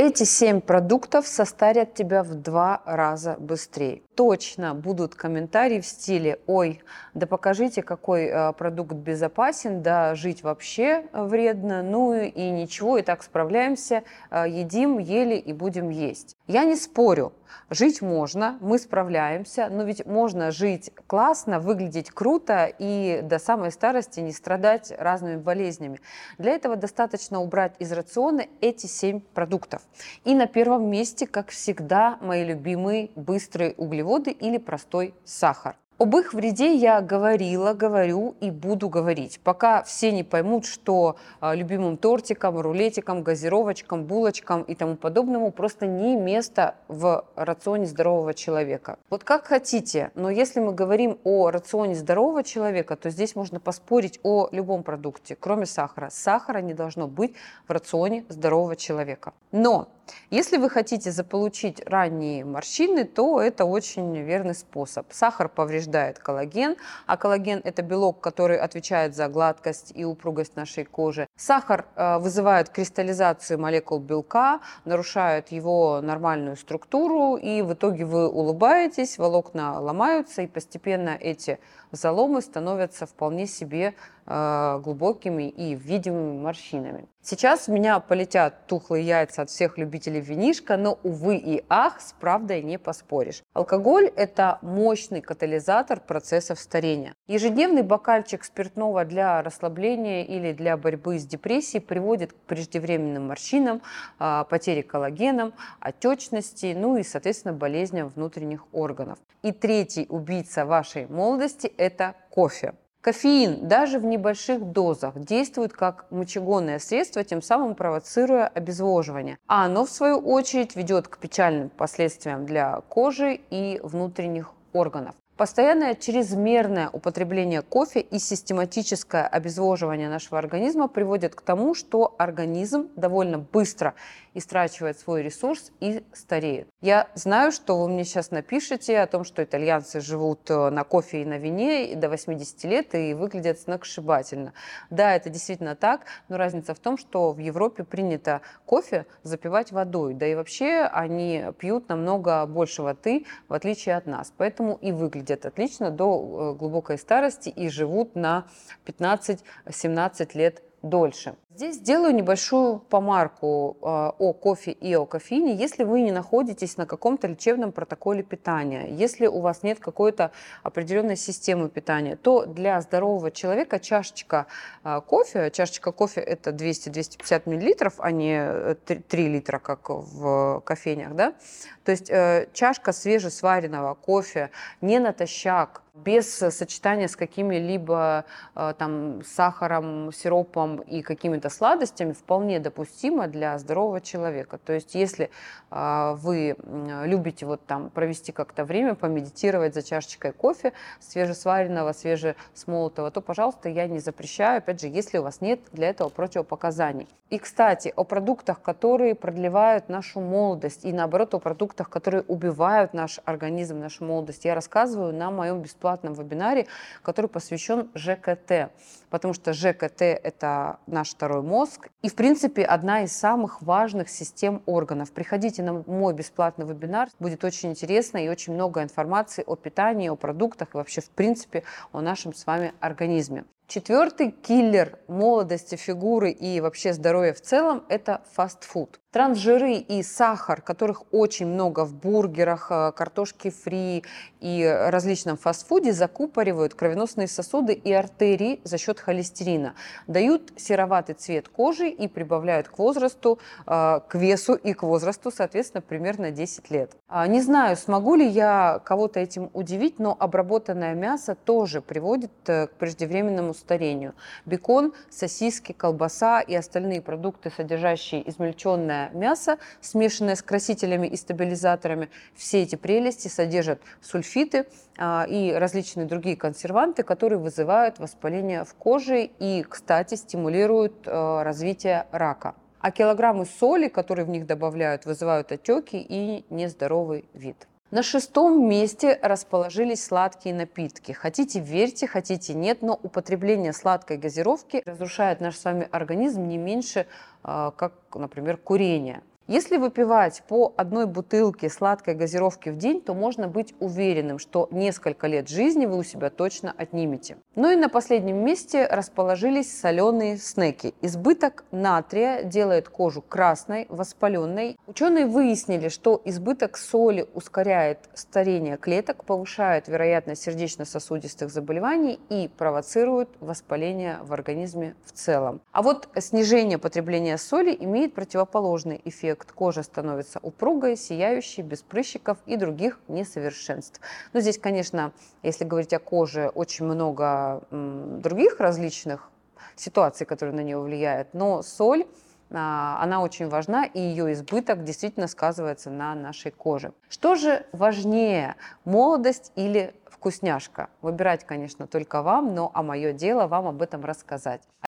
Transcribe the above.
Эти семь продуктов состарят тебя в два раза быстрее. Точно будут комментарии в стиле «Ой, да покажите, какой э, продукт безопасен, да жить вообще вредно, ну и ничего, и так справляемся, э, едим, ели и будем есть». Я не спорю, жить можно, мы справляемся, но ведь можно жить классно, выглядеть круто и до самой старости не страдать разными болезнями. Для этого достаточно убрать из рациона эти семь продуктов. И на первом месте, как всегда, мои любимые быстрые углеводы или простой сахар. Об их вреде я говорила, говорю и буду говорить, пока все не поймут, что а, любимым тортикам, рулетикам, газировочкам, булочкам и тому подобному просто не место в рационе здорового человека. Вот как хотите, но если мы говорим о рационе здорового человека, то здесь можно поспорить о любом продукте, кроме сахара. Сахара не должно быть в рационе здорового человека. Но если вы хотите заполучить ранние морщины, то это очень верный способ. Сахар повреждает коллаген, а коллаген – это белок, который отвечает за гладкость и упругость нашей кожи. Сахар э, вызывает кристаллизацию молекул белка, нарушает его нормальную структуру, и в итоге вы улыбаетесь, волокна ломаются, и постепенно эти заломы становятся вполне себе э, глубокими и видимыми морщинами. Сейчас у меня полетят тухлые яйца от всех любителей винишка, но, увы и ах, с правдой не поспоришь. Алкоголь – это мощный катализатор процессов старения. Ежедневный бокальчик спиртного для расслабления или для борьбы с депрессией приводит к преждевременным морщинам, э, потере коллагеном, отечности, ну и, соответственно, болезням внутренних органов. И третий убийца вашей молодости это кофе. Кофеин даже в небольших дозах действует как мочегонное средство, тем самым провоцируя обезвоживание. А оно, в свою очередь, ведет к печальным последствиям для кожи и внутренних органов. Постоянное чрезмерное употребление кофе и систематическое обезвоживание нашего организма приводят к тому, что организм довольно быстро истрачивает свой ресурс и стареет. Я знаю, что вы мне сейчас напишете о том, что итальянцы живут э, на кофе и на вине до 80 лет и выглядят сногсшибательно. Да, это действительно так, но разница в том, что в Европе принято кофе запивать водой, да и вообще они пьют намного больше воды, в отличие от нас. Поэтому и выглядят отлично до э, глубокой старости и живут на 15-17 лет дольше. Здесь сделаю небольшую помарку э, о кофе и о кофеине, если вы не находитесь на каком-то лечебном протоколе питания, если у вас нет какой-то определенной системы питания, то для здорового человека чашечка э, кофе, чашечка кофе это 200-250 миллилитров, а не 3, 3 литра, как в кофейнях, да, то есть э, чашка свежесваренного кофе не натощак, без сочетания с какими-либо э, там сахаром, сиропом и какими-то сладостями вполне допустимо для здорового человека. То есть если э, вы любите вот там провести как-то время, помедитировать за чашечкой кофе свежесваренного, свежесмолотого, то, пожалуйста, я не запрещаю, опять же, если у вас нет для этого противопоказаний. И, кстати, о продуктах, которые продлевают нашу молодость, и наоборот, о продуктах, которые убивают наш организм, нашу молодость, я рассказываю на моем бесплатном вебинаре, который посвящен ЖКТ. Потому что ЖКТ – это наш второй мозг. И, в принципе, одна из самых важных систем органов. Приходите на мой бесплатный вебинар. Будет очень интересно и очень много информации о питании, о продуктах и вообще, в принципе, о нашем с вами организме. Четвертый киллер молодости, фигуры и вообще здоровья в целом – это фастфуд. Трансжиры и сахар, которых очень много в бургерах, э, картошке фри и различном фастфуде, закупоривают кровеносные сосуды и артерии за счет холестерина, дают сероватый цвет кожи и прибавляют к возрасту, э, к весу и к возрасту, соответственно, примерно 10 лет. А, не знаю, смогу ли я кого-то этим удивить, но обработанное мясо тоже приводит э, к преждевременному старению. Бекон, сосиски, колбаса и остальные продукты, содержащие измельченное мясо, смешанное с красителями и стабилизаторами. Все эти прелести содержат сульфиты а, и различные другие консерванты, которые вызывают воспаление в коже и, кстати, стимулируют а, развитие рака. А килограммы соли, которые в них добавляют, вызывают отеки и нездоровый вид. На шестом месте расположились сладкие напитки. Хотите верьте, хотите нет, но употребление сладкой газировки разрушает наш с вами организм не меньше, а, как, например, курение. Если выпивать по одной бутылке сладкой газировки в день, то можно быть уверенным, что несколько лет жизни вы у себя точно отнимете. Ну и на последнем месте расположились соленые снеки. Избыток натрия делает кожу красной, воспаленной. Ученые выяснили, что избыток соли ускоряет старение клеток, повышает вероятность сердечно-сосудистых заболеваний и провоцирует воспаление в организме в целом. А вот снижение потребления соли имеет противоположный эффект эффект. Кожа становится упругой, сияющей, без прыщиков и других несовершенств. Но здесь, конечно, если говорить о коже, очень много других различных ситуаций, которые на нее влияют. Но соль а, она очень важна, и ее избыток действительно сказывается на нашей коже. Что же важнее, молодость или вкусняшка? Выбирать, конечно, только вам, но а мое дело вам об этом рассказать.